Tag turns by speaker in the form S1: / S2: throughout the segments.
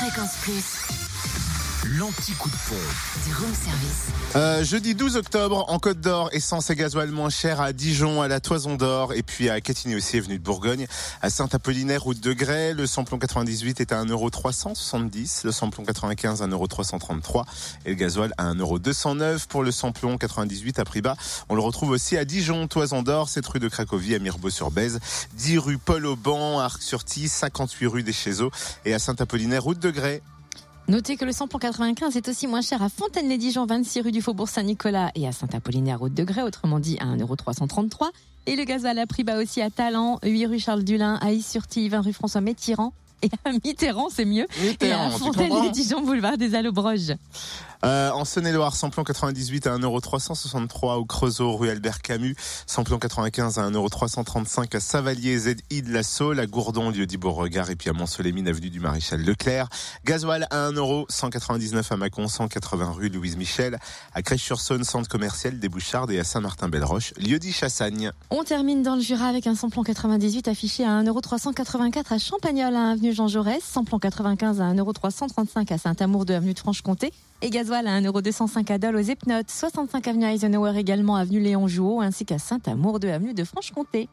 S1: Fréquence Plus,
S2: L'anti-coup de pompe.
S1: du room service.
S3: Euh, jeudi 12 octobre, en Côte d'Or, essence et gasoil moins cher à Dijon, à la Toison d'Or, et puis à Catigny aussi, avenue de Bourgogne, à Saint-Apollinaire, route de Grès. Le samplon 98 est à 1,370€, le samplon 95 à 1,333€ et le gasoil à 1,209€ pour le samplon 98 à prix bas. On le retrouve aussi à Dijon, Toison d'Or, 7 rue de Cracovie, à Mirbeau-sur-Bèze, 10 rue Paul Auban, à Arc-sur-Tille, 58 rue des Chézeaux et à Saint-Apollinaire, route de Grès.
S4: Notez que le samplon 95 est aussi moins cher à Fontaine-les-Dijon, 26 rue du Faubourg Saint-Nicolas et à Saint-Apollinaire, route de Grès, autrement dit à 1,333€. Et le gasoil à prix bas aussi à Talent, 8 rue Charles Dulin, à Is-sur-Tille, 20 rue François Mitterrand. Et à Mitterrand, c'est mieux. Et
S3: Mitterrand,
S4: à
S3: tu comprends?
S4: Fontaine-les-Dijon, boulevard des Allobroges.
S3: Euh, en Saône-et-Loire, samplon 98 à 1,363€ au Creusot, rue Albert Camus. Samplon 95 à 1,335€ à Savalier, ZI de la Saule, à Gourdon, lieu dit Beauregard, et puis à Mont-Solémine, avenue du Maréchal Leclerc. Gasoil à 1,199€ à Mâcon, 180 rue Louise Michel, à Crèche-sur-Saône, centre commercial des Bouchardes et à Saint-Martin-Belle-Roche, lieu dit Chassagne.
S4: On termine dans le Jura avec un samplon 98 affiché à 1,384€ à Champagnol, avenue Jean Jaurès, samplon 95 à 1,335€ à Saint-Amour de avenue de Franche-Comté, gasoil à 1,205€ à Dole aux Epnotes, 65 avenue Eisenhower également avenue Léon Jouot, ainsi qu'à Saint-Amour de avenue de Franche-Comté.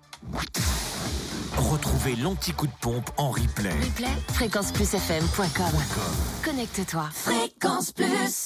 S2: Retrouvez l'anti-coup de pompe en replay.
S1: Replay, fréquenceplusfm.com. Connecte-toi. Fréquence Plus.